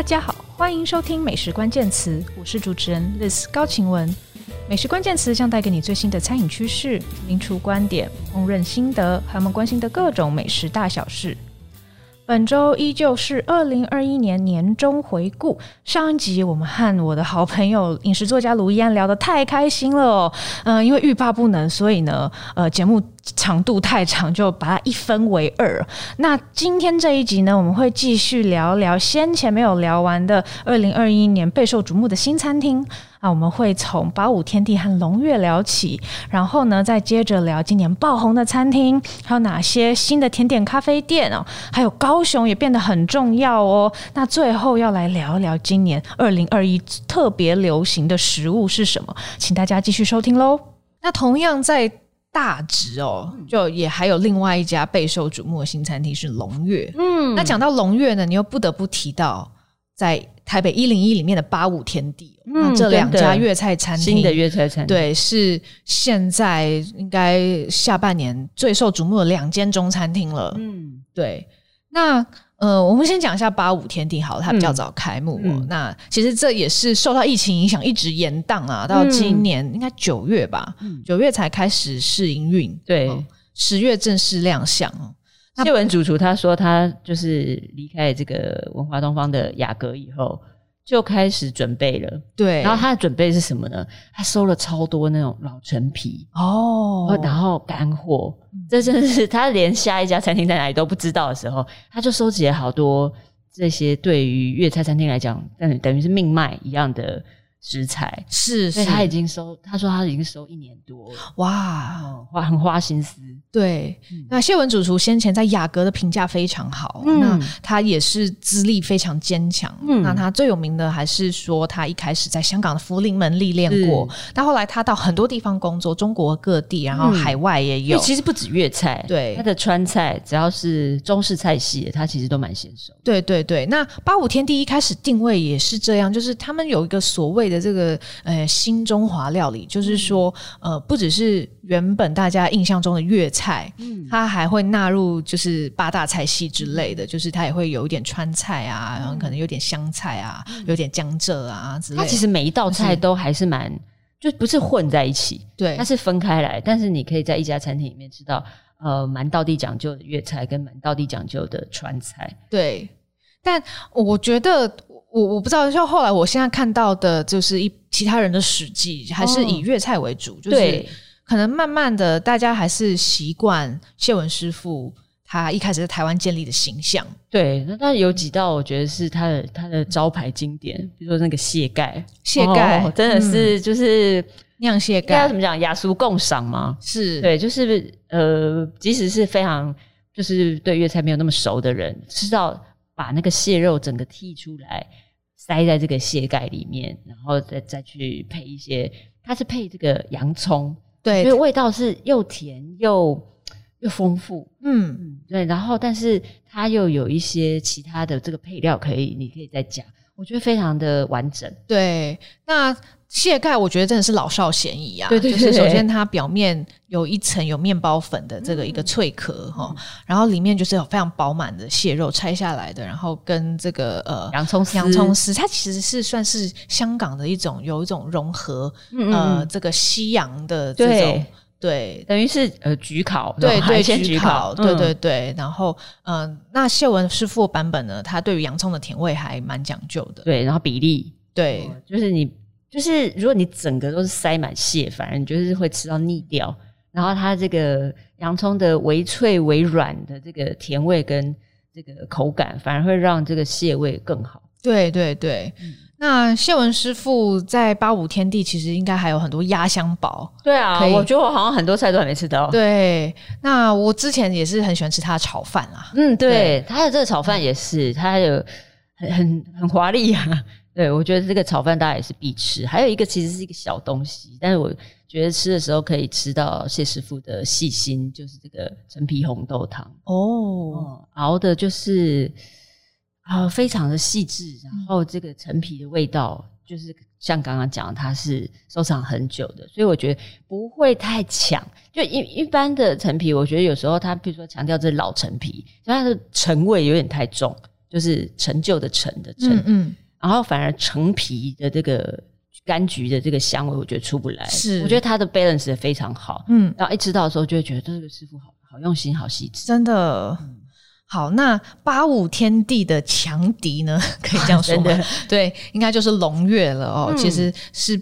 大家好，欢迎收听美食关键词，我是主持人 Liz 高晴雯。美食关键词将带给你最新的餐饮趋势、名厨观点、烹饪心得，还有我们关心的各种美食大小事。本周依旧是二零二一年年终回顾。上一集我们和我的好朋友饮食作家卢一安聊得太开心了，嗯、因为欲罢不能，所以呢，呃，节目长度太长，就把它一分为二。那今天这一集呢，我们会继续聊聊先前没有聊完的二零二一年备受瞩目的新餐厅。啊，我们会从八五天地和龙月聊起，然后呢，再接着聊今年爆红的餐厅，还有哪些新的甜点咖啡店哦，还有高雄也变得很重要哦。那最后要来聊一聊今年二零二一特别流行的食物是什么，请大家继续收听喽。那同样在大直哦，就也还有另外一家备受瞩目的新餐厅是龙月。嗯，那讲到龙月呢，你又不得不提到在。台北一零一里面的八五天地，嗯、那这两家粤菜餐厅，新的粤菜餐厅，对，是现在应该下半年最受瞩目的两间中餐厅了。嗯，对。那呃，我们先讲一下八五天地，好，它比较早开幕。哦嗯、那其实这也是受到疫情影响，一直延档啊，到今年应该九月吧，九、嗯、月才开始试营运，对，十月正式亮相。谢文主厨他说，他就是离开这个文华东方的雅阁以后，就开始准备了。对，然后他的准备是什么呢？他收了超多那种老陈皮哦，然后干货。这真的是他连下一家餐厅在哪里都不知道的时候，他就收集了好多这些对于粤菜餐厅来讲，等等于是命脉一样的。食材是，所以他已经收，他说他已经收一年多了，哇，花很花心思。对，嗯、那谢文主厨先前在雅阁的评价非常好，嗯、那他也是资历非常坚强。嗯，那他最有名的还是说他一开始在香港的福临门历练过，但后来他到很多地方工作，中国各地，然后海外也有。嗯、其实不止粤菜，对，他的川菜只要是中式菜系，他其实都蛮娴熟。对对对，那八五天地一开始定位也是这样，就是他们有一个所谓的这个呃新中华料理，就是说呃不只是原本大家印象中的粤菜，嗯，它还会纳入就是八大菜系之类的，就是它也会有一点川菜啊，然后可能有点湘菜啊，有点江浙啊之类的。它其实每一道菜都还是蛮，就不是混在一起，对，它是分开来，但是你可以在一家餐厅里面吃到呃蛮道地讲究的粤菜跟蛮道地讲究的川菜，对。但我觉得。我我不知道，就后来我现在看到的，就是一其他人的史记，还是以粤菜为主，哦、就是可能慢慢的，大家还是习惯谢文师傅他一开始在台湾建立的形象。对，那但有几道我觉得是他的他的招牌经典，比如说那个蟹盖，蟹盖、哦、真的是就是酿蟹盖，该怎么讲雅俗共赏吗？是对，就是呃，即使是非常就是对粤菜没有那么熟的人，吃到。把那个蟹肉整个剔出来，塞在这个蟹盖里面，然后再再去配一些，它是配这个洋葱，对，所以味道是又甜又又丰富，嗯嗯，对，然后但是它又有一些其他的这个配料可以，你可以再加，我觉得非常的完整，对，那。蟹盖我觉得真的是老少咸宜啊！对对对，就是首先它表面有一层有面包粉的这个一个脆壳哈，嗯、然后里面就是有非常饱满的蟹肉拆下来的，然后跟这个呃洋葱丝，洋葱丝，它其实是算是香港的一种有一种融合，嗯嗯呃这个西洋的这种对，对。等于是呃焗烤，对对先焗烤，对对对，然后嗯、呃，那谢文师傅版本呢，他对于洋葱的甜味还蛮讲究的，对，然后比例。对，就是你。就是如果你整个都是塞满蟹，反而你就是会吃到腻掉。然后它这个洋葱的微脆微软的这个甜味跟这个口感，反而会让这个蟹味更好。对对对，嗯、那谢文师傅在八五天地其实应该还有很多压箱宝。对啊，我觉得我好像很多菜都还没吃到。对，那我之前也是很喜欢吃他的炒饭啊。嗯，对，对他的这个炒饭也是，他有很很很华丽啊。对，我觉得这个炒饭大家也是必吃。还有一个其实是一个小东西，但是我觉得吃的时候可以吃到谢师傅的细心，就是这个陈皮红豆汤哦、嗯，熬的就是啊、呃、非常的细致，然后这个陈皮的味道就是像刚刚讲，它是收藏很久的，所以我觉得不会太抢。就一一般的陈皮，我觉得有时候它比如说强调这老陈皮，所以它的陈味有点太重。就是陈旧的陈的陈，嗯，嗯，然后反而橙皮的这个柑橘的这个香味，我觉得出不来。是，我觉得它的 balance 也非常好。嗯，然后一吃到的时候，就会觉得这个师傅好好用心，好细致，真的。嗯好，那八五天地的强敌呢？可以这样说吗？对，应该就是龙月了哦。嗯、其实是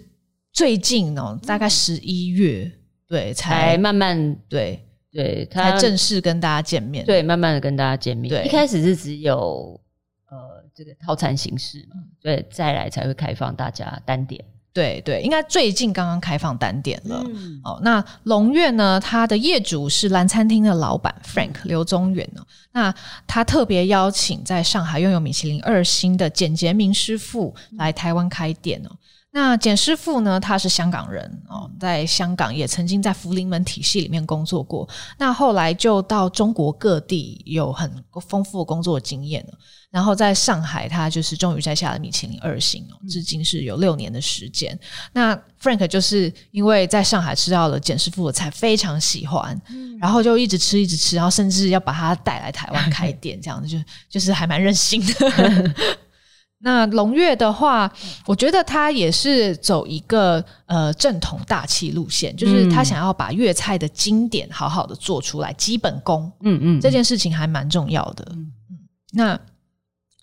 最近哦，大概十一月，对，才，才慢慢对对，才正式跟大家见面。对，慢慢的跟大家见面。对，一开始是只有呃这个套餐形式嘛，对，再来才会开放大家单点。对对，应该最近刚刚开放单点了。嗯、哦，那龙月呢？它的业主是蓝餐厅的老板 Frank 刘宗远哦。那他特别邀请在上海拥有米其林二星的简洁明师傅来台湾开店哦。那简师傅呢？他是香港人哦，在香港也曾经在福临门体系里面工作过。那后来就到中国各地有很丰富的工作经验了。然后在上海，他就是终于摘下了米其林二星哦，至今是有六年的时间。嗯、那 Frank 就是因为在上海吃到了简师傅的菜，非常喜欢，嗯、然后就一直吃一直吃，然后甚至要把他带来台湾开 店，这样子就就是还蛮任性的。那龙月的话，我觉得他也是走一个呃正统大气路线，就是他想要把粤菜的经典好好的做出来，基本功，嗯嗯，这件事情还蛮重要的。那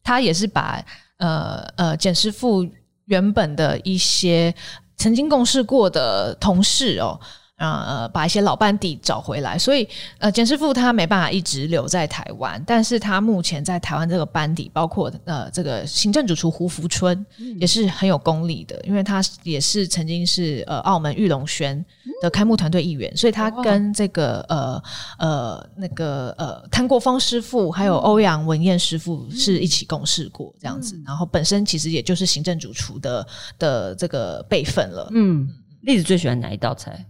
他也是把呃呃简师傅原本的一些曾经共事过的同事哦。呃，把一些老班底找回来，所以呃，简师傅他没办法一直留在台湾，但是他目前在台湾这个班底，包括呃这个行政主厨胡福春，嗯、也是很有功力的，因为他也是曾经是呃澳门玉龙轩的开幕团队一员，所以他跟这个呃呃那个呃谭国峰师傅还有欧阳文彦师傅是一起共事过这样子，嗯、然后本身其实也就是行政主厨的的这个辈分了。嗯，栗子最喜欢哪一道菜？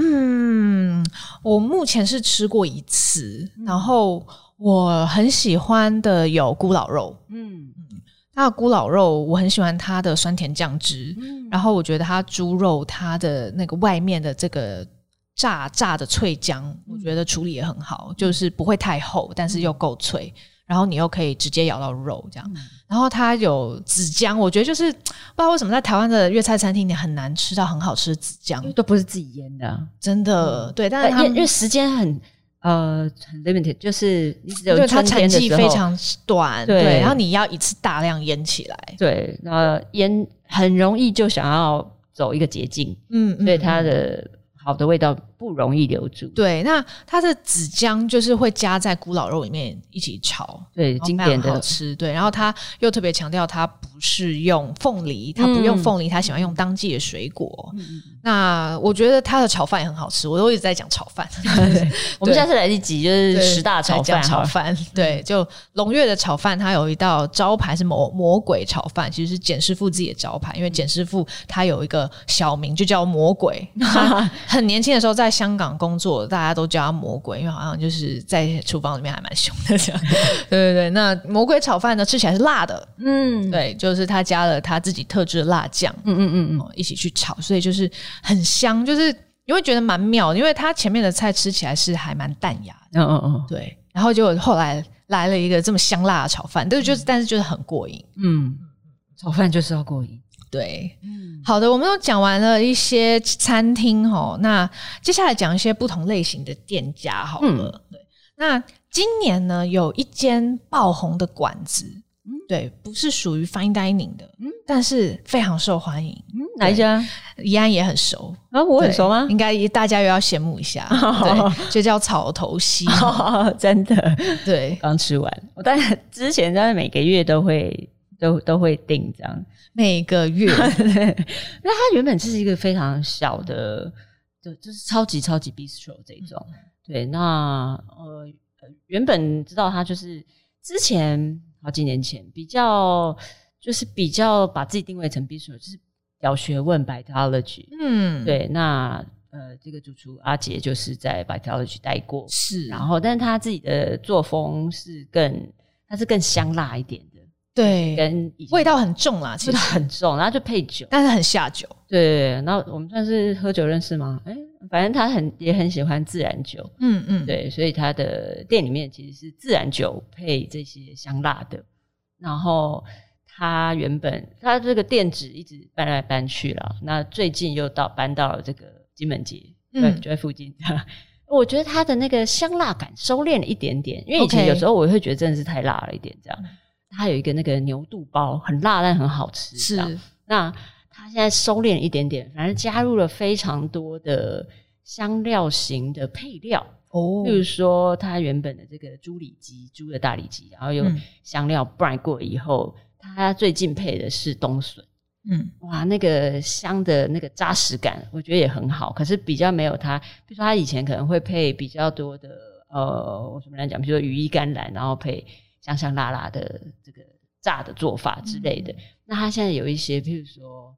嗯，我目前是吃过一次，嗯、然后我很喜欢的有咕老肉。嗯嗯，它的咕咾肉我很喜欢它的酸甜酱汁，嗯、然后我觉得它猪肉它的那个外面的这个炸炸的脆浆，嗯、我觉得处理也很好，就是不会太厚，但是又够脆。然后你又可以直接咬到肉，这样。嗯、然后它有子姜，我觉得就是不知道为什么在台湾的粤菜餐厅你很难吃到很好吃的子姜，都不是自己腌的，真的。嗯、对，但是因为时间很呃很 limited，就是你只有它产季非常短，对，对。然后你要一次大量腌起来，对，然后腌很容易就想要走一个捷径，嗯，嗯，所以它的。好的味道不容易留住。对，那它的子姜就是会加在古老肉里面一起炒，对，经典的好吃。对，然后他又特别强调，他不是用凤梨，他不用凤梨，他喜欢用当季的水果。嗯、那我觉得他的炒饭也很好吃，我都一直在讲炒饭。我们下次来一集就是十大炒饭，炒饭。对，就龙月的炒饭，它有一道招牌是魔魔鬼炒饭，其实是简师傅自己的招牌，因为简师傅他有一个小名就叫魔鬼。很年轻的时候在香港工作，大家都叫他魔鬼，因为好像就是在厨房里面还蛮凶的这样。对对对，那魔鬼炒饭呢，吃起来是辣的，嗯，对，就是他加了他自己特制的辣酱，嗯嗯嗯嗯，一起去炒，所以就是很香，就是你会觉得蛮妙，因为他前面的菜吃起来是还蛮淡雅的，嗯嗯嗯，对，然后就后来来了一个这么香辣的炒饭，对，就是但是就是很过瘾，嗯，炒饭就是要过瘾。对，嗯，好的，我们都讲完了一些餐厅哦，那接下来讲一些不同类型的店家好了。嗯、对，那今年呢，有一间爆红的馆子，嗯，对，不是属于 fine dining 的，嗯，但是非常受欢迎。嗯，哪一家？怡安也很熟啊，我很熟吗？应该大家又要羡慕一下，哦、对，就叫草头溪，哦，真的，对，刚吃完。我当然之前在每个月都会都都会订这样。每个月，那它原本就是一个非常小的，就就是超级超级 bistro 这种。嗯、对，那呃，原本知道它就是之前好几年前比较，就是比较把自己定位成 bistro，就是有学问 Vitalogy。嗯，对，那呃，这个主厨阿杰就是在 Vitalogy 待过，是，然后但是他自己的作风是更，他是更香辣一点的。对，跟味道很重啦，其实。很重，然后就配酒，但是很下酒。对，然后我们算是喝酒认识吗？哎，反正他很也很喜欢自然酒，嗯嗯，对，所以他的店里面其实是自然酒配这些香辣的，然后他原本他这个店址一直搬来搬去了，那最近又到搬到了这个金门街，就在附近。我觉得他的那个香辣感收敛了一点点，因为以前有时候我会觉得真的是太辣了一点，这样。他有一个那个牛肚包，很辣但很好吃，是。那它现在收敛了一点点，反正加入了非常多的香料型的配料哦，比如说它原本的这个猪里脊，猪的大里脊，然后用香料 brine 过以后，它最近配的是冬笋。嗯，哇，那个香的那个扎实感，我觉得也很好。可是比较没有它，比如说它以前可能会配比较多的，呃，我怎么来讲？比如说羽衣甘蓝，然后配香香辣辣的这个炸的做法之类的。嗯、那他现在有一些，譬如说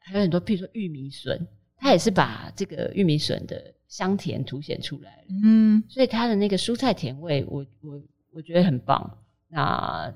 还有很多，譬如说玉米笋，他也是把这个玉米笋的香甜凸显出来了。嗯，所以它的那个蔬菜甜味我，我我我觉得很棒。那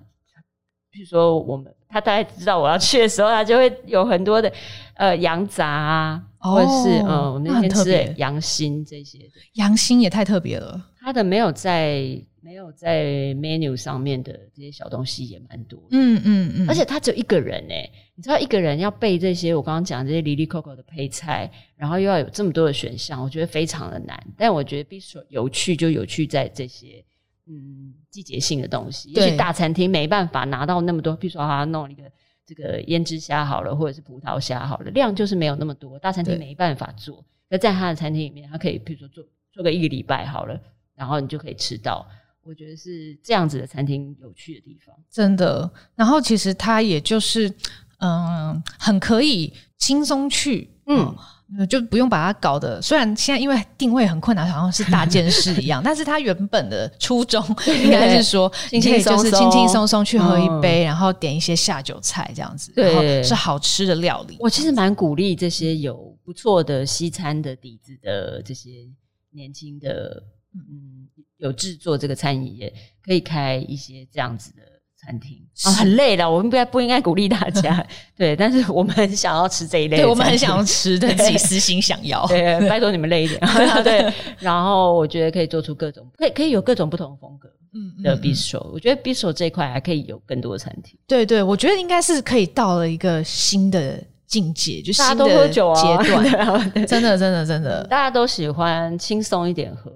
譬如说我们。他大概知道我要去的时候，他就会有很多的呃羊杂啊，哦、或者是嗯、呃，我们那天吃的羊心这些。羊心也太特别了，他的没有在没有在 menu 上面的这些小东西也蛮多的。嗯嗯嗯，嗯，而且他只有一个人哎，你知道一个人要备这些我刚刚讲这些哩哩扣扣的配菜，然后又要有这么多的选项，我觉得非常的难。但我觉得 Bistro 有趣就有趣在这些。嗯，季节性的东西，也许大餐厅没办法拿到那么多。比如说，他弄一个这个胭脂虾好了，或者是葡萄虾好了，量就是没有那么多，大餐厅没办法做。那在他的餐厅里面，他可以比如说做做个一个礼拜好了，然后你就可以吃到。我觉得是这样子的餐厅有趣的地方，真的。然后其实它也就是嗯，很可以轻松去，嗯。嗯就不用把它搞得，虽然现在因为定位很困难，好像是大件事一样，但是它原本的初衷应该是说，你可以就是轻轻松松去喝一杯，然后点一些下酒菜这样子，对，然后是好吃的料理。我其实蛮鼓励这些有不错的西餐的底子的这些年轻的，嗯，有制作这个餐饮业，可以开一些这样子的。餐厅。啊，很累的，我们不该不应该鼓励大家，对，但是我们很想要吃这一类，对，我们很想要吃，对，自己私心想要，对，拜托你们累一点，对，然后我觉得可以做出各种，可以可以有各种不同的风格，嗯的 bistro，我觉得 bistro 这一块还可以有更多的餐厅，对对，我觉得应该是可以到了一个新的境界，就新的阶段，真的真的真的，大家都喜欢轻松一点喝。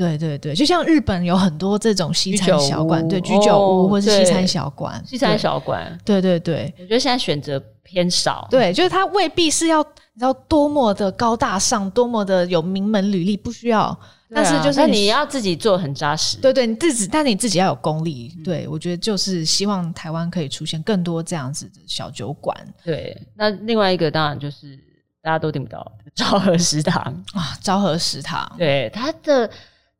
对对对，就像日本有很多这种西餐小馆，对，居酒屋或是西餐小馆，西餐小馆，对对对，我觉得现在选择偏少，对，就是它未必是要你知道多么的高大上，多么的有名门履历，不需要，但是就是你要自己做很扎实，对对，你自己，但你自己要有功力，对，我觉得就是希望台湾可以出现更多这样子的小酒馆，对，那另外一个当然就是大家都订不到昭和食堂啊，昭和食堂，对它的。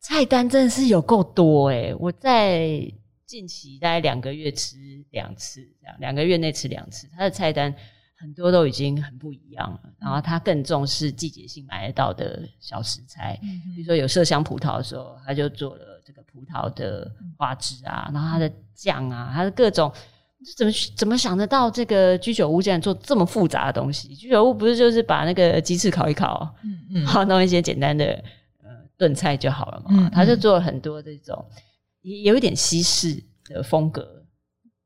菜单真的是有够多诶，我在近期大概两个月吃两次，这样两个月内吃两次。它的菜单很多都已经很不一样了，然后它更重视季节性买得到的小食材，比如说有麝香葡萄的时候，他就做了这个葡萄的花枝啊，然后它的酱啊，它的各种，怎么怎么想得到这个居酒屋竟然做这么复杂的东西？居酒屋不是就是把那个鸡翅烤一烤，嗯嗯，然后弄一些简单的。炖菜就好了嘛，嗯嗯，他就做了很多这种有一点西式的风格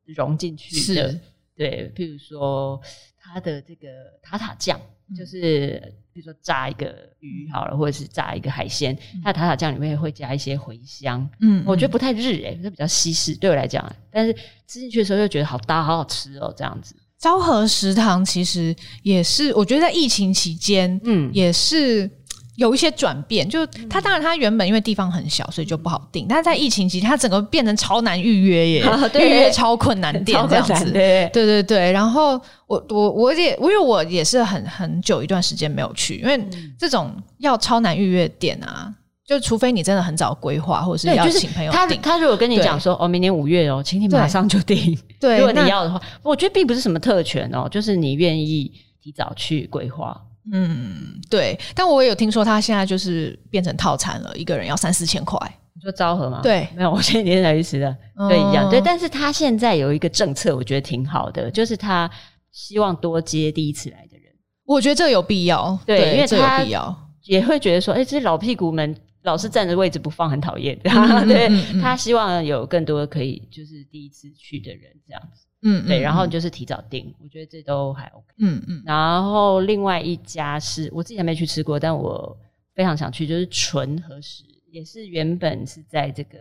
融进去的，对，譬如说他的这个塔塔酱，就是比如说炸一个鱼好了，或者是炸一个海鲜，他的塔塔酱里面会加一些茴香，嗯，我觉得不太日诶、欸，就比较西式，对我来讲，但是吃进去的时候又觉得好搭，好好吃哦，这样子。昭和食堂其实也是，我觉得在疫情期间，嗯，也是。有一些转变，就他当然他原本因为地方很小，所以就不好定。但是在疫情期间，它整个变成超难预约耶，预约超困难店这样子。对对对，然后我我我也因为我也是很很久一段时间没有去，因为这种要超难预约店啊，就除非你真的很早规划，或者是要请朋友订。他他如果跟你讲说哦，明年五月哦，请你马上就订。对，如果你要的话，我觉得并不是什么特权哦，就是你愿意提早去规划。嗯，对，但我也有听说他现在就是变成套餐了，一个人要三四千块。你说昭和吗？对，没有，我前几天才去吃的，嗯、对，一样。对，但是他现在有一个政策，我觉得挺好的，就是他希望多接第一次来的人。我觉得这个有必要，对，对，因为这有必要也会觉得说，哎，这些老屁股们老是站着位置不放很讨厌，嗯、对、嗯嗯、他希望有更多可以就是第一次去的人这样子，嗯，对，然后就是提早订，我觉得这都还 OK，嗯嗯。然后另外一家是我自己还没去吃过，但我非常想去，就是纯和食，也是原本是在这个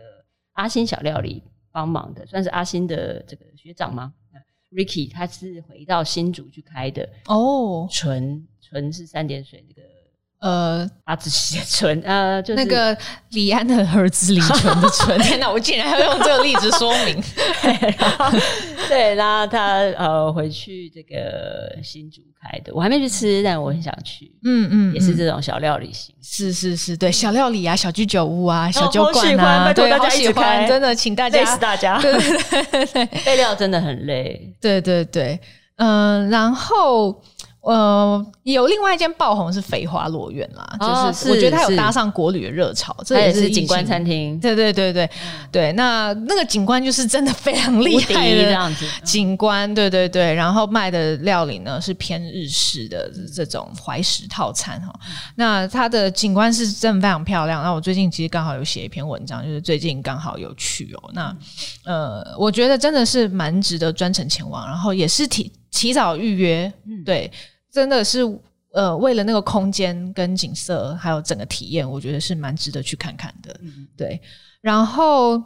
阿星小料理帮忙的，算是阿星的这个学长吗？Ricky，他是回到新竹去开的哦，纯纯是三点水那个呃阿子写纯呃，就是那个李安的儿子李纯的纯。天哪，我竟然要用这个例子说明。对，然后他呃回去这个新竹开的，我还没去吃，但我很想去。嗯嗯，也是这种小料理型，是是是，对，小料理啊，小居酒屋啊，小酒馆啊，对，好喜欢，真的，请大家累死大家，对对对对，备料真的很累，对对对，嗯，然后。呃，有另外一间爆红是肥花落院啦，哦、就是我觉得它有搭上国旅的热潮，这也是景观餐厅。对对对对、那那个景观就是真的非常厉害的这样子景观，对对对。然后卖的料理呢是偏日式的这种怀石套餐哈，嗯、那它的景观是真的非常漂亮。那我最近其实刚好有写一篇文章，就是最近刚好有去哦。那呃，我觉得真的是蛮值得专程前往，然后也是提提早预约，嗯、对。真的是呃，为了那个空间跟景色，还有整个体验，我觉得是蛮值得去看看的。嗯、对，然后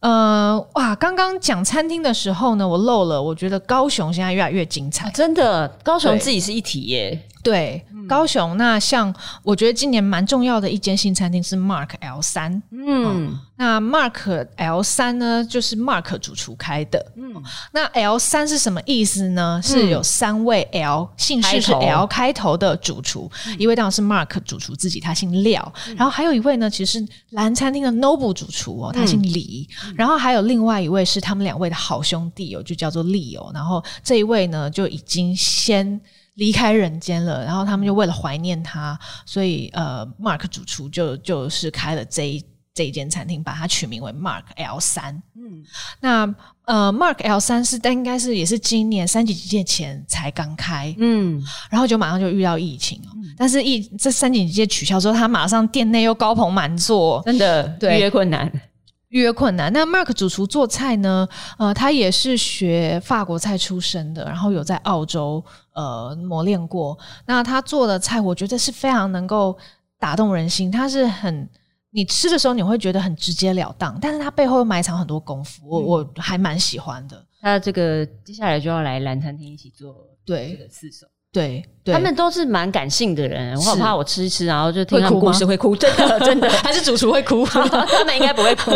呃，哇，刚刚讲餐厅的时候呢，我漏了，我觉得高雄现在越来越精彩，啊、真的，高雄自己是一体耶。对，高雄那像我觉得今年蛮重要的一间新餐厅是 Mark L 三，嗯、哦，那 Mark L 三呢就是 Mark 主厨开的，嗯，那 L 三是什么意思呢？嗯、是有三位 L 姓氏是 L 开头的主厨，嗯、一位当然是 Mark 主厨自己，他姓廖，嗯、然后还有一位呢，其实是蓝餐厅的 Noble 主厨哦，他姓李，嗯、然后还有另外一位是他们两位的好兄弟哦，就叫做 Leo，然后这一位呢就已经先。离开人间了，然后他们就为了怀念他，所以呃，Mark 主厨就就是开了这一这一间餐厅，把它取名为 Mark L 三。嗯，那呃，Mark L 三是但应该是也是今年三级警戒前才刚开，嗯，然后就马上就遇到疫情，嗯，但是疫这三级警戒取消之后，他马上店内又高朋满座，真的对。预约困难。预约困难。那 Mark 主厨做菜呢？呃，他也是学法国菜出身的，然后有在澳洲呃磨练过。那他做的菜，我觉得是非常能够打动人心。他是很你吃的时候你会觉得很直截了当，但是他背后又埋藏很多功夫，我我还蛮喜欢的。那这个接下来就要来蓝餐厅一起做对这个四手。对，对他们都是蛮感性的人，我好怕我吃一吃，然后就听他们故事会哭，真的真的，还是主厨会哭，他们应该不会哭。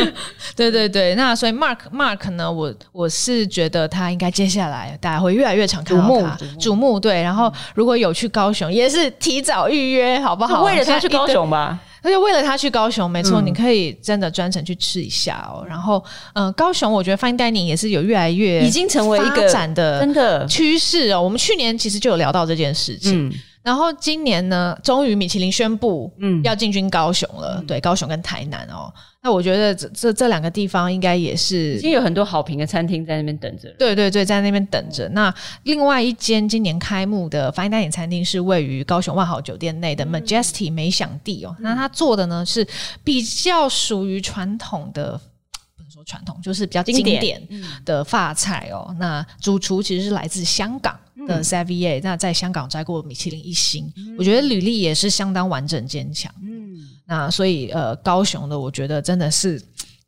对对对，那所以 Mark Mark 呢，我我是觉得他应该接下来大家会越来越常看到他，瞩目对。然后如果有去高雄，也是提早预约，好不好？为了他去高雄吧。而且为了他去高雄，没错，嗯、你可以真的专程去吃一下哦。然后，嗯、呃，高雄我觉得 Fine Dining 也是有越来越已经成为一个展的真的趋势哦。我们去年其实就有聊到这件事情。嗯然后今年呢，终于米其林宣布，嗯，要进军高雄了。嗯、对，高雄跟台南哦。那我觉得这这这两个地方应该也是已经有很多好评的餐厅在那边等着。对对对，在那边等着。那另外一间今年开幕的 Fine Dining 餐厅是位于高雄万豪酒店内的 Majesty 美享地哦。嗯、那它做的呢是比较属于传统的。说传统就是比较经典的法菜哦。嗯、那主厨其实是来自香港的 Savier，、嗯、那在香港摘过米其林一星，嗯、我觉得履历也是相当完整坚强。嗯，那所以呃，高雄的我觉得真的是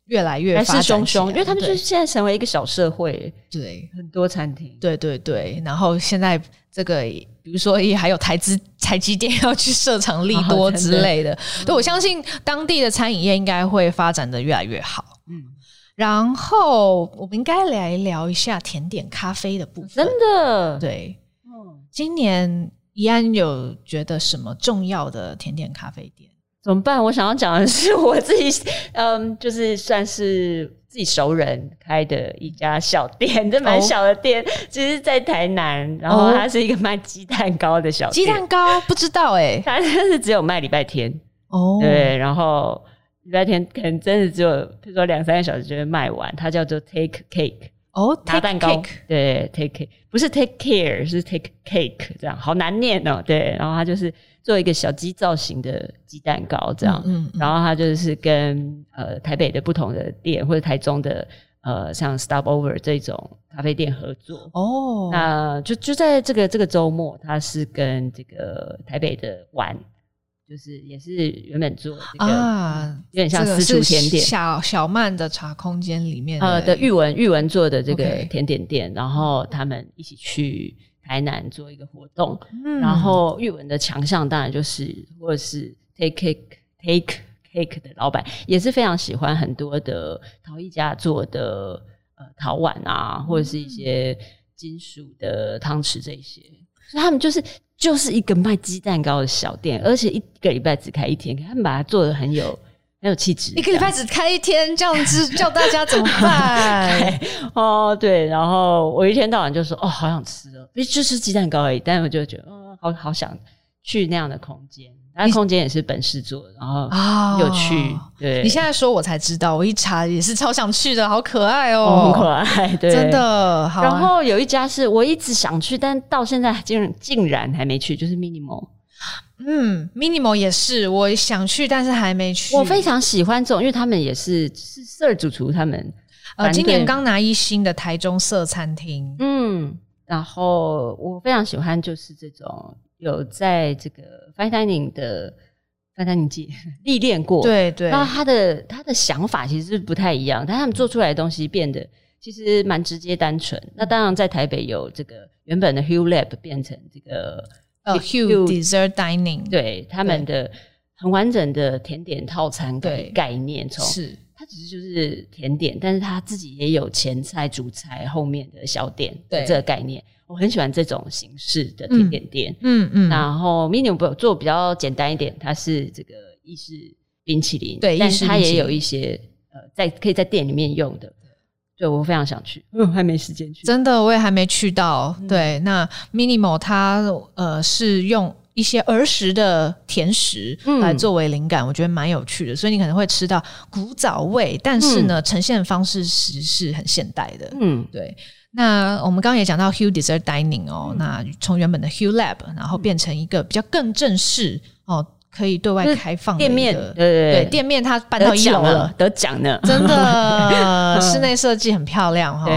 越来越发展汹汹，因为他们就是现在成为一个小社会，对很多餐厅，对对对。然后现在这个比如说也还有台资台积电要去设厂利多之类的，哦、对我相信当地的餐饮业应该会发展的越来越好。嗯。然后我们应该来聊一下甜点咖啡的部分。真的，对，嗯，今年怡安有觉得什么重要的甜点咖啡店？怎么办？我想要讲的是我自己，嗯，就是算是自己熟人开的一家小店，这蛮小的店，其实在台南，然后它是一个卖鸡蛋糕的小店。鸡蛋糕不知道哎、欸，它就是只有卖礼拜天哦，对，然后。礼拜天可能真的只有，比如说两三个小时就会卖完。它叫做 Take Cake，哦，拿蛋糕，对，Take Cake，不是 Take Care，是 Take Cake，这样好难念哦。对，然后它就是做一个小鸡造型的鸡蛋糕，这样。嗯，嗯，然后它就是跟呃台北的不同的店，或者台中的呃像 Stopover 这种咖啡店合作。哦，那就就在这个这个周末，它是跟这个台北的玩。就是也是原本做这个啊，有点像私厨甜点，小小曼的茶空间里面呃的玉文玉文做的这个甜点店.然后他们一起去台南做一个活动，嗯、然后玉文的强项当然就是或者是 take cake take cake 的老板也是非常喜欢很多的陶艺家做的呃陶碗啊，或者是一些金属的汤匙这些，所以他们就是。就是一个卖鸡蛋糕的小店，而且一个礼拜只开一天，他们把它做的很有很有气质。一个礼拜只开一天，这样子叫大家怎么办？哦，对，然后我一天到晚就说，哦，好想吃哦，就吃鸡蛋糕而已，但是我就觉得，哦，好好想去那样的空间。它空间也是本事做的，然后有趣。哦、对，你现在说我才知道，我一查也是超想去的，好可爱哦，哦很可爱，对，真的。好、啊。然后有一家是我一直想去，但到现在竟然竟然还没去，就是 Minimal。嗯，Minimal 也是我想去，但是还没去。我非常喜欢这种，因为他们也是是 Sir 主厨，他们呃今年刚拿一星的台中色餐厅。嗯，然后我非常喜欢就是这种。有在这个 fine dining 的 fine dining 界历练过，对对，那他的他的想法其实是不太一样，但他们做出来的东西变得其实蛮直接单纯。那当然在台北有这个原本的 Hugh Lab 变成这个呃 Hugh Dessert Dining，对他们的很完整的甜点套餐的概念，从是它只是就是甜点，但是它自己也有前菜、主菜、后面的小点的这个概念。我很喜欢这种形式的甜点店，嗯嗯，嗯，然后 Minimal 做比较简单一点，它是这个意式冰淇淋，对，但是它也有一些呃，在可以在店里面用的，对，我非常想去，嗯，还没时间去，真的我也还没去到，嗯、对，那 Minimal 它呃是用一些儿时的甜食来作为灵感，嗯、我觉得蛮有趣的，所以你可能会吃到古早味，但是呢，嗯、呈现的方式其实是很现代的，嗯，对。那我们刚刚也讲到 Hugh Dessert Dining 哦，嗯、那从原本的 Hugh Lab，然后变成一个比较更正式哦，可以对外开放的店面，对对对，店面它搬到一楼了，得奖呢，真的 室内设计很漂亮哈，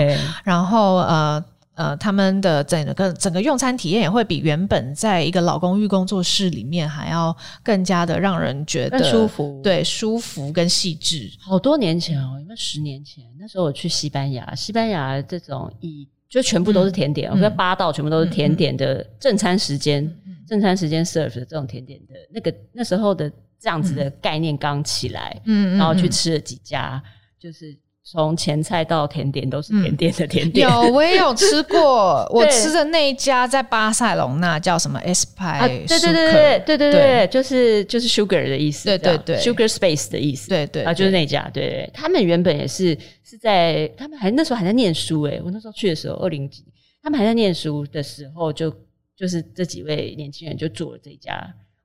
然后呃。呃，他们的整个整个用餐体验也会比原本在一个老公寓工作室里面还要更加的让人觉得舒服，对，舒服跟细致。好多年前哦，应该十年前，那时候我去西班牙，西班牙这种以就全部都是甜点，我觉得八道全部都是甜点的正餐时间，嗯、正餐时间 serve 的这种甜点的那个那时候的这样子的概念刚起来，嗯，然后去吃了几家，就是。从前菜到甜点都是甜点的甜点，有我也有吃过，我吃的那一家在巴塞隆那叫什么 Espai，对对对对对对对，就是就是 Sugar 的意思，对对对，Sugar Space 的意思，对对啊，就是那家，对，他们原本也是是在他们还那时候还在念书诶，我那时候去的时候二零几，他们还在念书的时候就就是这几位年轻人就做了这家。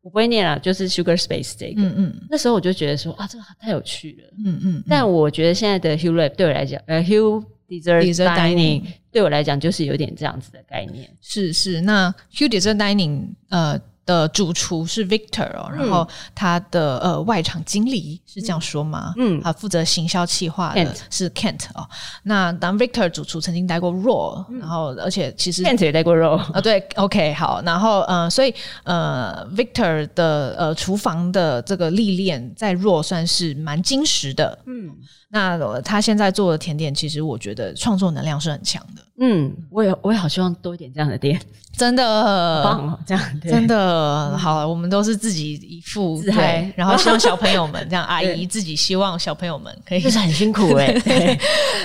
我不会念了，就是 Sugar Space 这个。嗯嗯。那时候我就觉得说啊，这个太有趣了。嗯嗯。但我觉得现在的 Hugh Lab 对我来讲，呃，Hugh Dessert Dining 对我来讲就是有点这样子的概念。是是，那 Hugh Dessert Dining 呃。的主厨是 Victor 哦，然后他的呃外场经理是这样说吗？嗯，他负责行销企划的是 Kent 哦。那当 Victor 主厨曾经待过 Raw，然后而且其实 Kent 也待过 Raw 啊。对，OK 好，然后呃，所以呃 Victor 的呃厨房的这个历练在 Raw 算是蛮精实的。嗯。那他现在做的甜点，其实我觉得创作能量是很强的。嗯，我也我也好希望多一点这样的店，真的。棒哦，这样真的。好。我们都是自己一副自嗨，然后希望小朋友们这样，阿姨自己希望小朋友们可以，就是很辛苦 哎。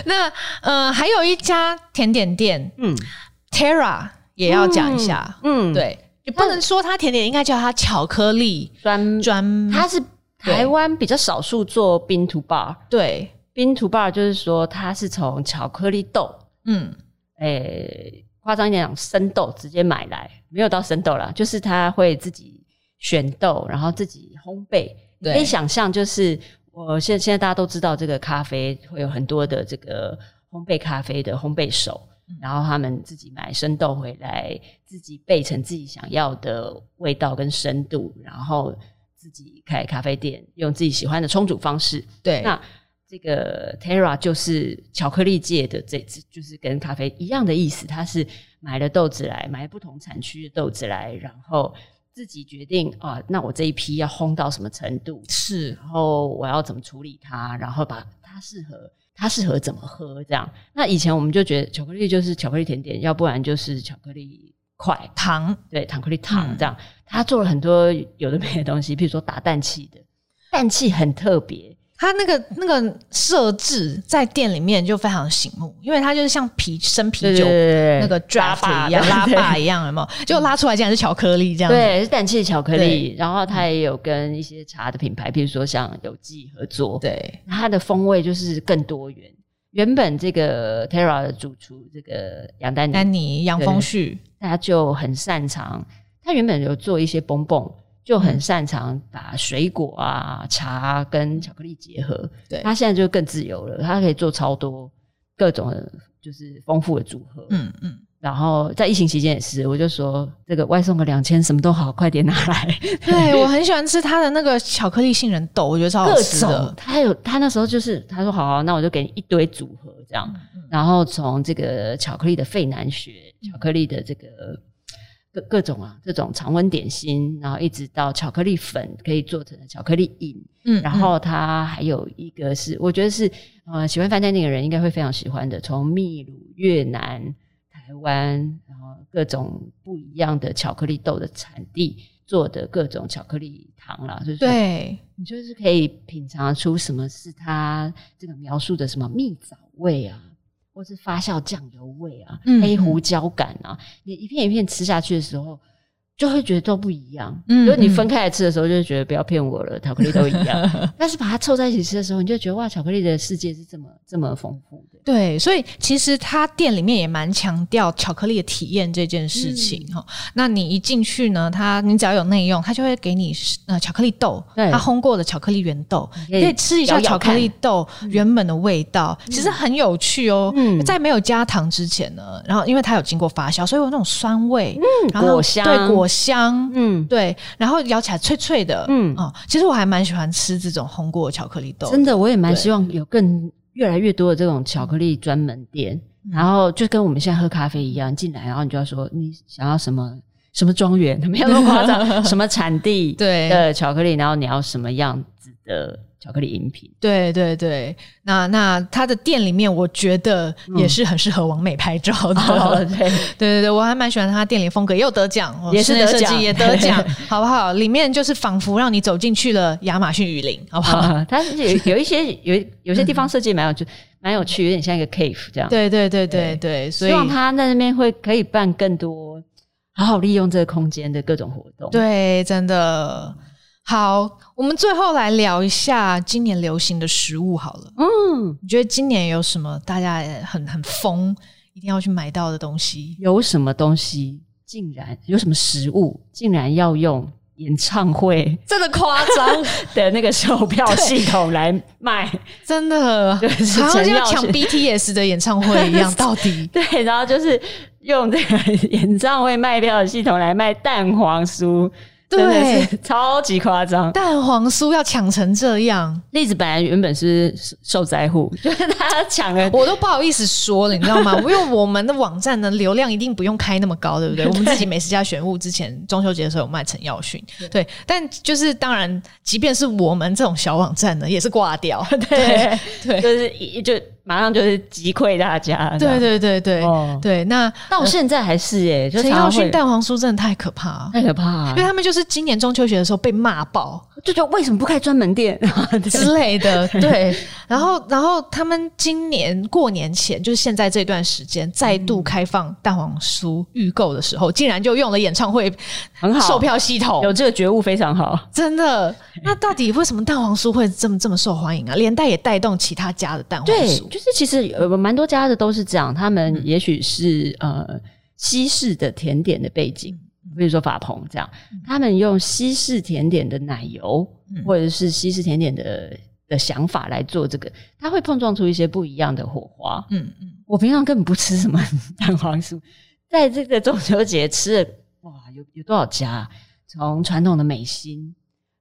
那呃，还有一家甜点店，嗯，Terra 也要讲一下，嗯，对，也不能说它甜点，应该叫它巧克力专专，它是台湾比较少数做 bean to bar，对。Bean to bar 就是说，它是从巧克力豆，嗯，诶、欸，夸张一点讲，生豆直接买来，没有到生豆啦，就是他会自己选豆，然后自己烘焙。你可以想象，就是我现在现在大家都知道，这个咖啡会有很多的这个烘焙咖啡的烘焙手，然后他们自己买生豆回来，自己焙成自己想要的味道跟深度，然后自己开咖啡店，用自己喜欢的冲煮方式。对，那这个 Terra 就是巧克力界的这只，就是跟咖啡一样的意思。它是买了豆子来，买不同产区的豆子来，然后自己决定啊，那我这一批要烘到什么程度？是，然后我要怎么处理它，然后把它适合。它适合怎么喝？这样，那以前我们就觉得巧克力就是巧克力甜点，要不然就是巧克力块糖，对，巧克力糖这样。他、嗯、做了很多有的没的东西，譬如说打蛋器的，蛋器很特别。它那个那个设置在店里面就非常醒目，因为它就是像啤生啤酒那个 draft 一样，拉霸一样，有没有？就拉出来竟然是巧克力这样子。对，是氮气巧克力。然后它也有跟一些茶的品牌，比如说像有机合作。对，它的风味就是更多元。原本这个 Terra 的主厨这个杨丹妮，丹妮杨峰旭，他就很擅长。他原本有做一些蹦蹦。就很擅长把水果啊、茶跟巧克力结合。对，他现在就更自由了，他可以做超多各种的，就是丰富的组合。嗯嗯。然后在疫情期间也是，我就说这个外送个两千，什么都好，快点拿来。对，我很喜欢吃他的那个巧克力杏仁豆，我觉得超好吃的。他有他那时候就是他说好，好，那我就给你一堆组合这样。嗯、然后从这个巧克力的费南雪，巧克力的这个。各各种啊，这种常温点心，然后一直到巧克力粉可以做成的巧克力饮，嗯，然后它还有一个是，我觉得是呃喜欢饭店那个人应该会非常喜欢的，从秘鲁、越南、台湾，然后各种不一样的巧克力豆的产地做的各种巧克力糖啦，就是对，你就是可以品尝出什么是它这个描述的什么蜜枣味啊。或是发酵酱油味啊，嗯、黑胡椒感啊，你一片一片吃下去的时候，就会觉得都不一样。嗯，如果你分开来吃的时候，就会觉得不要骗我了，巧克力都一样。但是把它凑在一起吃的时候，你就觉得哇，巧克力的世界是这么这么丰富的。对，所以其实他店里面也蛮强调巧克力的体验这件事情哈、嗯。那你一进去呢，他你只要有内用，他就会给你呃巧克力豆，他烘过的巧克力原豆，可以吃一下巧克力豆原本的味道，嗯、其实很有趣哦。嗯，在没有加糖之前呢，然后因为它有经过发酵，所以有那种酸味，嗯，然后果香，对果香，嗯，对，然后咬起来脆脆的，嗯。哦，其实我还蛮喜欢吃这种烘过的巧克力豆，真的，我也蛮希望有更。越来越多的这种巧克力专门店，然后就跟我们现在喝咖啡一样，进来然后你就要说你想要什么什么庄园，没有那么夸张，什么产地对。的巧克力，然后你要什么样子的巧克力饮品？对对对，那那他的店里面，我觉得也是很适合王美拍照的。嗯哦、对 对对对，我还蛮喜欢他店里风格，也有得奖，也是得奖，也得奖，好不好？里面就是仿佛让你走进去了亚马逊雨林，好不好？啊、它有有一些有有些地方设计蛮有趣，蛮有趣，有点像一个 cave 这样。对对对对对，所以希望他在那边会可以办更多，好好利用这个空间的各种活动。对，真的。好，我们最后来聊一下今年流行的食物好了。嗯，你觉得今年有什么大家很很疯，一定要去买到的东西？有什么东西竟然有什么食物竟然要用演唱会真的夸张 的那个售票系统来卖？真的，就是好像要抢 BTS 的演唱会一样。到底对，然后就是用这个 演唱会卖票的系统来卖蛋黄酥。对，超级夸张，蛋黄酥要抢成这样。栗子本来原本是受灾户，就是他抢了，我都不好意思说了，你知道吗？因为我们的网站的流量一定不用开那么高，对不对？对，我们自己美食家选物之前中秋节的时候有卖陈耀迅，对。但就是当然，即便是我们这种小网站呢，也是挂掉，对对，对，就是一就。马上就是击溃大家，对对对对、哦、对。那到现在还是耶，陈耀迅蛋黄酥真的太可怕，太可怕、啊，因为他们就是今年中秋节的时候被骂爆，就觉得为什么不开专门店 之类的。对，然后然后他们今年过年前，就是现在这段时间再度开放蛋黄酥预购的时候，竟然就用了演唱会很好售票系统，有这个觉悟非常好，真的。那到底为什么蛋黄酥会这么这么受欢迎啊？连带也带动其他家的蛋黄酥。就是其实有蛮多家的都是这样，他们也许是呃西式的甜点的背景，比如说法鹏这样，他们用西式甜点的奶油或者是西式甜点的的想法来做这个，它会碰撞出一些不一样的火花。嗯嗯。我平常根本不吃什么 蛋黄酥，在这个中秋节吃了哇，有有多少家？从传统的美心，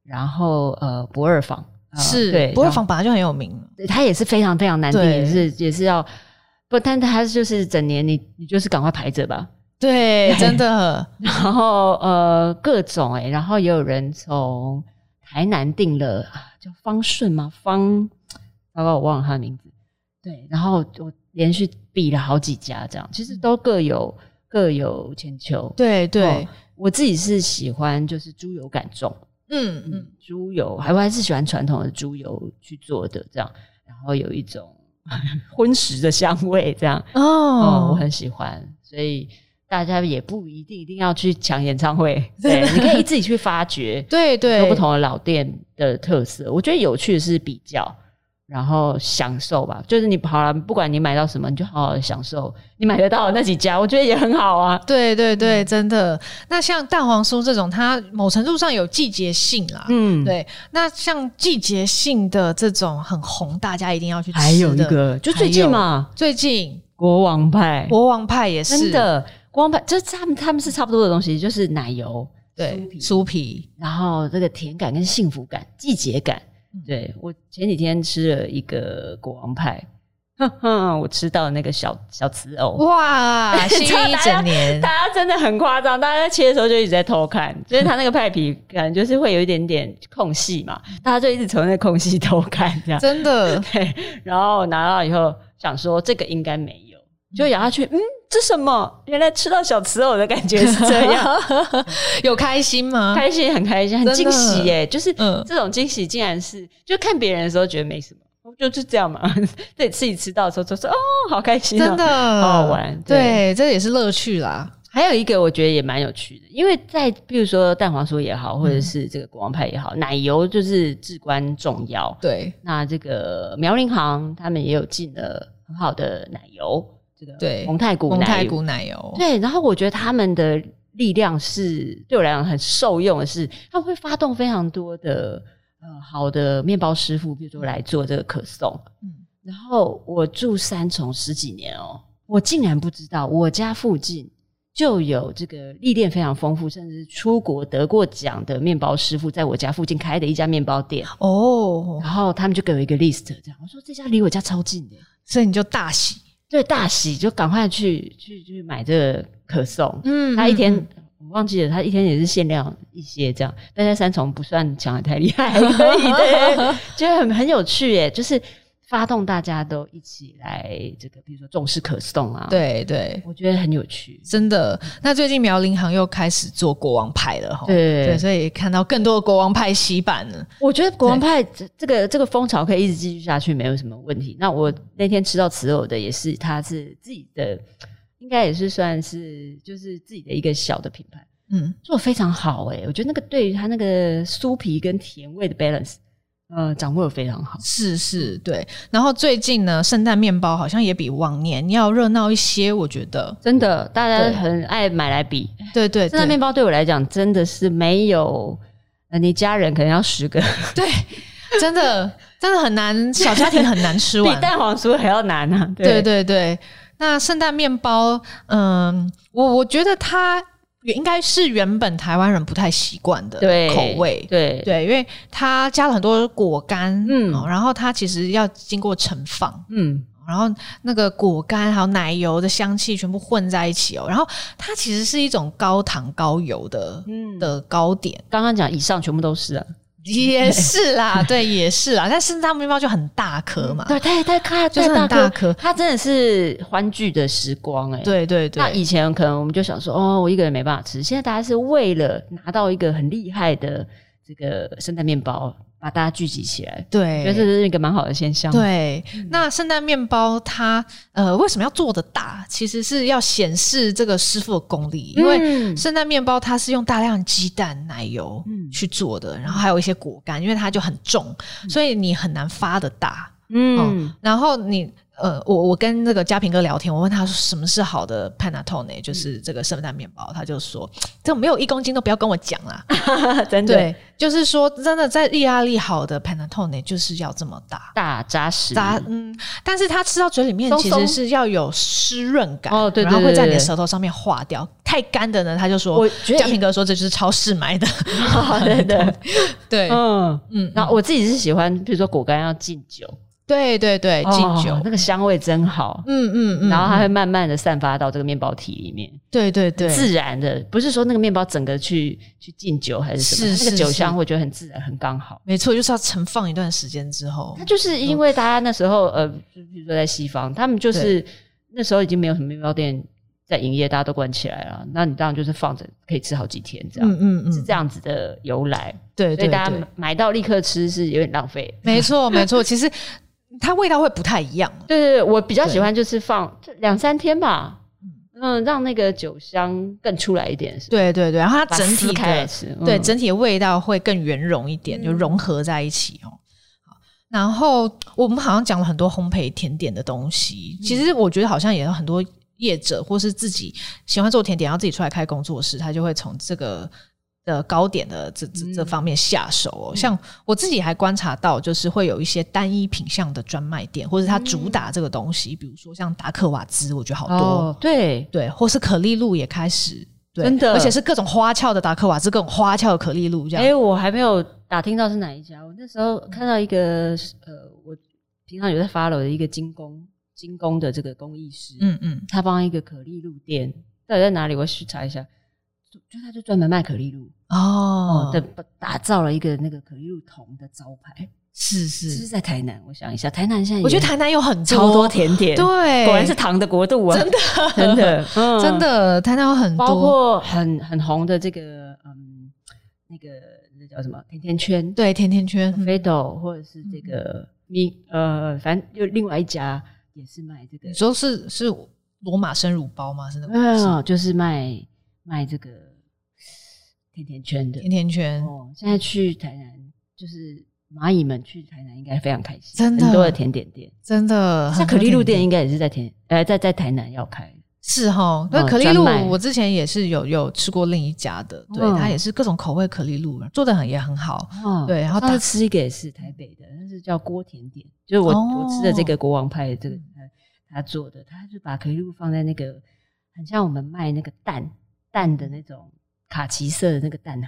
然后呃不二坊是，对，不二坊本来就很有名，它也是非常非常难订，也是也是要不，但它就是整年你你就是赶快排着吧，对，真的。然后呃各种哎、欸，然后也有人从台南订了啊，叫方顺吗？方，糟糕，我忘了他的名字。对，然后我连续比了好几家，这样其实都各有各有千秋。对对。对我自己是喜欢就是猪油感重，嗯嗯，猪油还我还是喜欢传统的猪油去做的这样，然后有一种 荤食的香味这样哦，哦，我很喜欢，所以大家也不一定一定要去抢演唱会，对，你可以自己去发掘，对对，不同的老店的特色，我觉得有趣的是比较。然后享受吧，就是你好了，不管你买到什么，你就好好的享受你买得到的那几家，我觉得也很好啊。对对对，真的。那像蛋黄酥这种，它某程度上有季节性啦。嗯，对。那像季节性的这种很红，大家一定要去吃的。还有一个，就最近嘛，最近国王派，国王派也是真的。国王派就是他们他们是差不多的东西，就是奶油、对酥皮，酥皮，然后这个甜感跟幸福感、季节感。对，我前几天吃了一个国王派，哼哼，我吃到那个小小瓷藕，哇，新一整年，大家真的很夸张，大家在切的时候就一直在偷看，就是他那个派皮感觉就是会有一点点空隙嘛，大家就一直从那个空隙偷看，这样。真的。对，然后拿到以后想说这个应该没有，就咬下去，嗯。这什么？原来吃到小瓷偶的感觉是这 样，有开心吗？开心，很开心，很惊喜耶！就是这种惊喜，竟然是就看别人的时候觉得没什么，就是这样嘛。对自己吃到的时候就说哦，好开心，真的好好玩。对，这也是乐趣啦。还有一个我觉得也蛮有趣的，因为在比如说蛋黄酥也好，或者是这个国王派也好，奶油就是至关重要。对，那这个苗林行他们也有进了很好的奶油。这个对蒙太古蒙太古奶油对，然后我觉得他们的力量是对我来讲很受用的是，他们会发动非常多的呃好的面包师傅，比如说来做这个可颂。嗯，然后我住三重十几年哦，我竟然不知道我家附近就有这个历练非常丰富，甚至出国得过奖的面包师傅，在我家附近开的一家面包店哦。然后他们就给我一个 list，这样我说这家离我家超近的，所以你就大喜。对，大喜就赶快去去去买这个可颂。嗯，他一天、嗯、我忘记了，他一天也是限量一些这样，但在三重不算抢的太厉害，还可以的，就 很很有趣耶，就是。发动大家都一起来，这个比如说重视可颂啊，对对，我觉得很有趣，真的。那最近苗林行又开始做国王派了哈，对对，所以看到更多的国王派洗版了。我觉得国王派这这个这个风潮可以一直继续下去，没有什么问题。那我那天吃到瓷藕的也是，他是自己的，应该也是算是就是自己的一个小的品牌，嗯，做得非常好诶，我觉得那个对于他那个酥皮跟甜味的 balance。呃，掌握的非常好，是是，对。然后最近呢，圣诞面包好像也比往年要热闹一些，我觉得真的，大家很爱买来比。对对，圣诞面包对我来讲真的是没有，呃，你家人可能要十个。对，真的真的很难，小家庭很难吃完，比蛋黄酥还要难啊。对对对对，那圣诞面包，嗯，我我觉得它。应该是原本台湾人不太习惯的口味，对。对，对，因为它加了很多果干，嗯，然后它其实要经过盛放，嗯，然后那个果干还有奶油的香气全部混在一起哦，然后它其实是一种高糖高油的，嗯，的糕点。刚刚讲以上全部都是啊。也是啦，对，也是啦。但圣诞面包就很大颗嘛，对，太太看，就是很大颗。它真的是欢聚的时光哎、欸，对对对。那以前可能我们就想说，哦，我一个人没办法吃。现在大家是为了拿到一个很厉害的这个圣诞面包。把大家聚集起来，对，觉得这是一个蛮好的现象。对，嗯、那圣诞面包它呃为什么要做的大？其实是要显示这个师傅的功力，嗯、因为圣诞面包它是用大量鸡蛋、奶油去做的，嗯、然后还有一些果干，因为它就很重，嗯、所以你很难发的大。嗯，嗯，然后你呃，我我跟那个嘉平哥聊天，我问他说什么是好的 panettone，就是这个圣诞面包，他就说这种没有一公斤都不要跟我讲啦，真的，对，就是说真的在意大利好的 panettone 就是要这么大，大扎实，扎嗯，但是它吃到嘴里面其实是要有湿润感哦，对，然后会在你的舌头上面化掉，太干的呢，他就说，我嘉平哥说这就是超市买的，对对 对，嗯嗯，然后我自己是喜欢，比如说果干要浸酒。对对对，敬酒、哦、那个香味真好，嗯嗯嗯，然后它会慢慢的散发到这个面包体里面，对对对，自然的，不是说那个面包整个去去敬酒还是什么，是是是，那个酒香我觉得很自然，很刚好，没错，就是要盛放一段时间之后，它就是因为大家那时候呃，就比如说在西方，他们就是那时候已经没有什么面包店在营业，大家都关起来了，那你当然就是放着可以吃好几天这样，嗯嗯嗯，是这样子的由来，对，所以大家买到立刻吃是有点浪费，没错没错，其实。它味道会不太一样，对对对，我比较喜欢就是放两三天吧，嗯，让那个酒香更出来一点，对对对，然后它整体的对整体的味道会更圆融一点，就融合在一起哦。然后我们好像讲了很多烘焙甜点的东西，其实我觉得好像也有很多业者或是自己喜欢做甜点，然后自己出来开工作室，他就会从这个。的糕点的这这这方面下手哦，嗯、像我自己还观察到，就是会有一些单一品相的专卖店，或者它主打这个东西，嗯、比如说像达克瓦兹，我觉得好多，哦、对。对，或是可丽露也开始，对真的，而且是各种花俏的达克瓦兹，各种花俏的可丽露这样。哎，我还没有打听到是哪一家，我那时候看到一个呃，我平常有在 follow 的一个精工精工的这个工艺师，嗯嗯，他帮一个可丽露店，到底在哪里？我去查一下。就他就专门卖可丽露哦，的打造了一个那个可丽露铜的招牌，是是是在台南。我想一下，台南现在我觉得台南有很多超多甜点，对，果然是糖的国度啊，真的 真的 真的，台南有很多，包括很很红的这个嗯，那个那叫什么甜甜圈，对，甜甜圈，飞豆或者是这个你呃，反正又另外一家也是卖这个，你说是是罗马生乳包吗？是那个，就是卖。卖这个甜甜圈的甜甜圈哦，现在去台南就是蚂蚁们去台南应该非常开心，真的很多的甜点店，真的像可丽露店应该也是在甜呃在在台南要开，是哈。那可丽露我之前也是有有吃过另一家的，对，它也是各种口味可丽露，做的很也很好，对。然后上次吃一个也是台北的，但是叫锅甜点，就是我我吃的这个国王派的这个他他做的，他就把可丽露放在那个很像我们卖那个蛋。蛋的那种卡其色的那个蛋盒，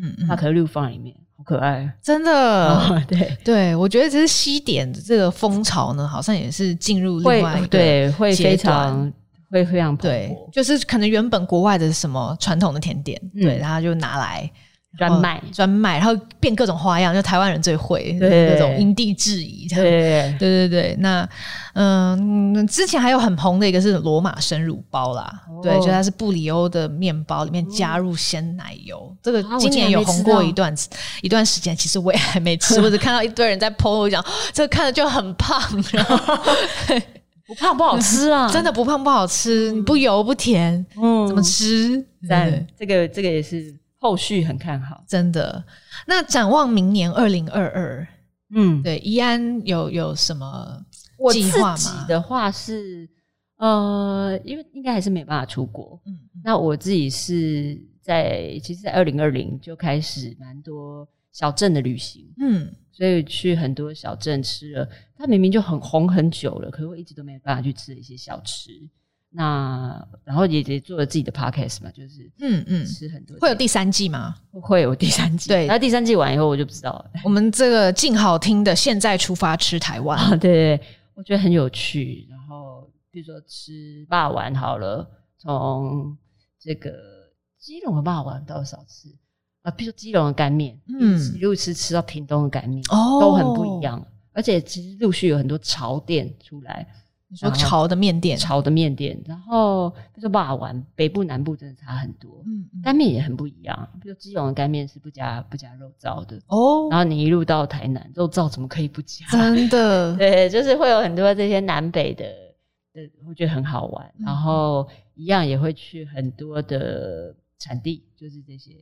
嗯嗯，它可丽露放在里面，好可爱，真的。哦、对。对，我觉得这是西点的这个风潮呢，好像也是进入另外一个对，会非常会非常对，就是可能原本国外的什么传统的甜点，嗯、对，然后就拿来。专卖。专卖，然后变各种花样，就台湾人最会对。那种因地制宜，对。对对对。那嗯，之前还有很红的一个是罗马生乳包啦，哦、对，就它是布里欧的面包，里面加入鲜奶油，嗯、这个今年有红过一段、啊、一段时间。其实我也还没吃，我只看到一堆人在 po，我讲这个看着就很胖，然后 不胖不好吃啊，真的不胖不好吃，不油不甜，嗯，怎么吃？对，这个这个也是。后续很看好，真的。那展望明年二零二二，嗯，对，宜安有有什么计划吗？的话是，呃，因为应该还是没办法出国，嗯，那我自己是在，其实，在二零二零就开始蛮多小镇的旅行，嗯，所以去很多小镇吃了，它明明就很红很久了，可是我一直都没办法去吃一些小吃。那然后也也做了自己的 podcast 嘛，就是嗯嗯，吃很多。会有第三季吗？会有第三季。对，然后第三季完以后我就不知道了。我们这个静好听的，现在出发吃台湾。啊，对对，我觉得很有趣。然后比如说吃霸丸好了，从这个基隆的霸丸到少吃啊，比如说基隆的干面，嗯，一路吃吃到屏东的干面，哦，都很不一样。而且其实陆续有很多潮店出来。你说潮的面店，潮的面店，然后比如说霸丸，北部南部真的差很多。嗯，干面也很不一样，比如基隆的干面是不加不加肉燥的哦。然后你一路到台南，肉燥怎么可以不加？真的，对，就是会有很多这些南北的，的我觉得很好玩。然后一样也会去很多的产地，就是这些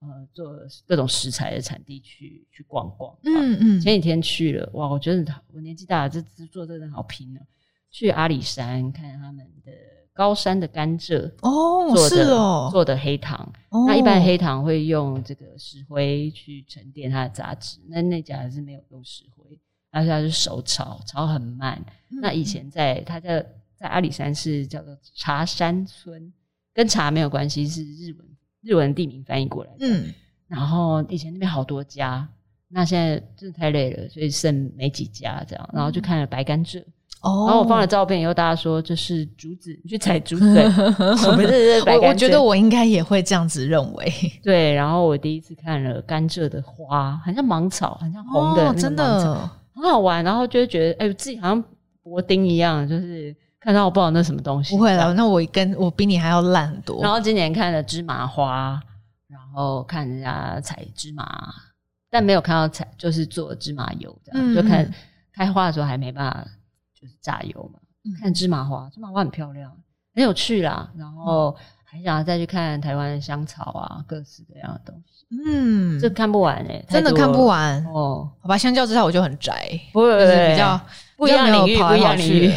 呃做各种食材的产地去去逛逛。嗯嗯，前几天去了，哇，我觉得我年纪大了，这这做这真的好拼啊。去阿里山看他们的高山的甘蔗哦，做的是哦，做的黑糖。哦那一般黑糖会用这个石灰去沉淀它的杂质，那那家是没有用石灰，而且它是手炒，炒很慢。嗯那以前在它在在阿里山是叫做茶山村，跟茶没有关系，是日文日文地名翻译过来的。嗯，然后以前那边好多家，那现在真的太累了，所以剩没几家这样。然后就看了白甘蔗。哦，然后我放了照片以后，大家说这是竹子，你去采竹子。我们这是白甘蔗我我觉得我应该也会这样子认为。对，然后我第一次看了甘蔗的花，很像芒草，很像红的真的很好玩。然后就会觉得，哎，自己好像博丁一样，就是看到我不知道那什么东西。不会了，那我跟我比你还要烂很多。然后今年看了芝麻花，然后看人家采芝麻，但没有看到采，就是做芝麻油这样，嗯就看开花的时候还没办法。就是榨油嘛，嗯、看芝麻花，芝麻花很漂亮，很有趣啦。然后还想要再去看台湾的香草啊，各式各样的东西。嗯，这看不完哎、欸，真的看不完哦。好吧，相较之下我就很宅，不会就是比较不一样领域，不一样领域。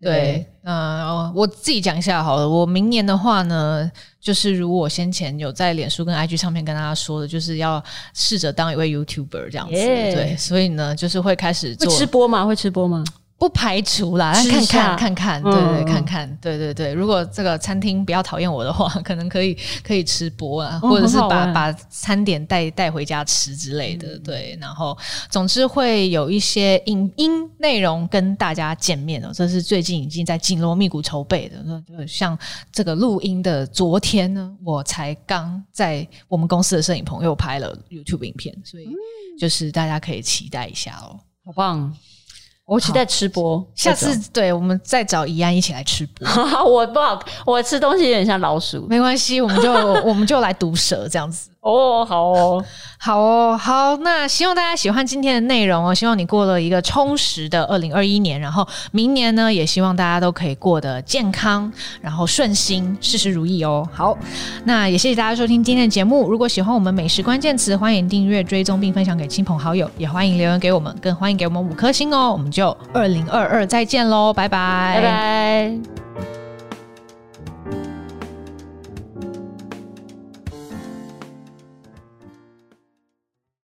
对，嗯、呃，我自己讲一下好了。我明年的话呢，就是如我先前有在脸书跟 IG 上面跟大家说的，就是要试着当一位 YouTuber 这样子。对，所以呢，就是会开始做会吃播吗？会吃播吗？不排除啦，但看看看看，对对，看看，对对对。如果这个餐厅不要讨厌我的话，可能可以 可以吃播啊，或者是把把餐点带带回家吃之类的。对，然后总之会有一些影音内容跟大家见面哦。这是最近已经在紧锣密鼓筹备的。就像这个录音的昨天呢，我才刚在我们公司的摄影棚又拍了 YouTube 影片，所以就是大家可以期待一下哦。好棒！我期待吃播，下次对我们再找怡安一起来吃播。我不好，我吃东西有点像老鼠，没关系，我们就我们就来毒舌这样子。哦，好哦，好哦，好。那希望大家喜欢今天的内容哦，希望你过了一个充实的二零二一年，然后明年呢，也希望大家都可以过得健康，然后顺心，事事如意哦。好，那也谢谢大家收听今天的节目。如果喜欢我们美食关键词，欢迎订阅、追踪并分享给亲朋好友，也欢迎留言给我们，更欢迎给我们五颗星哦。我们就二零二二再见喽，拜拜，拜拜。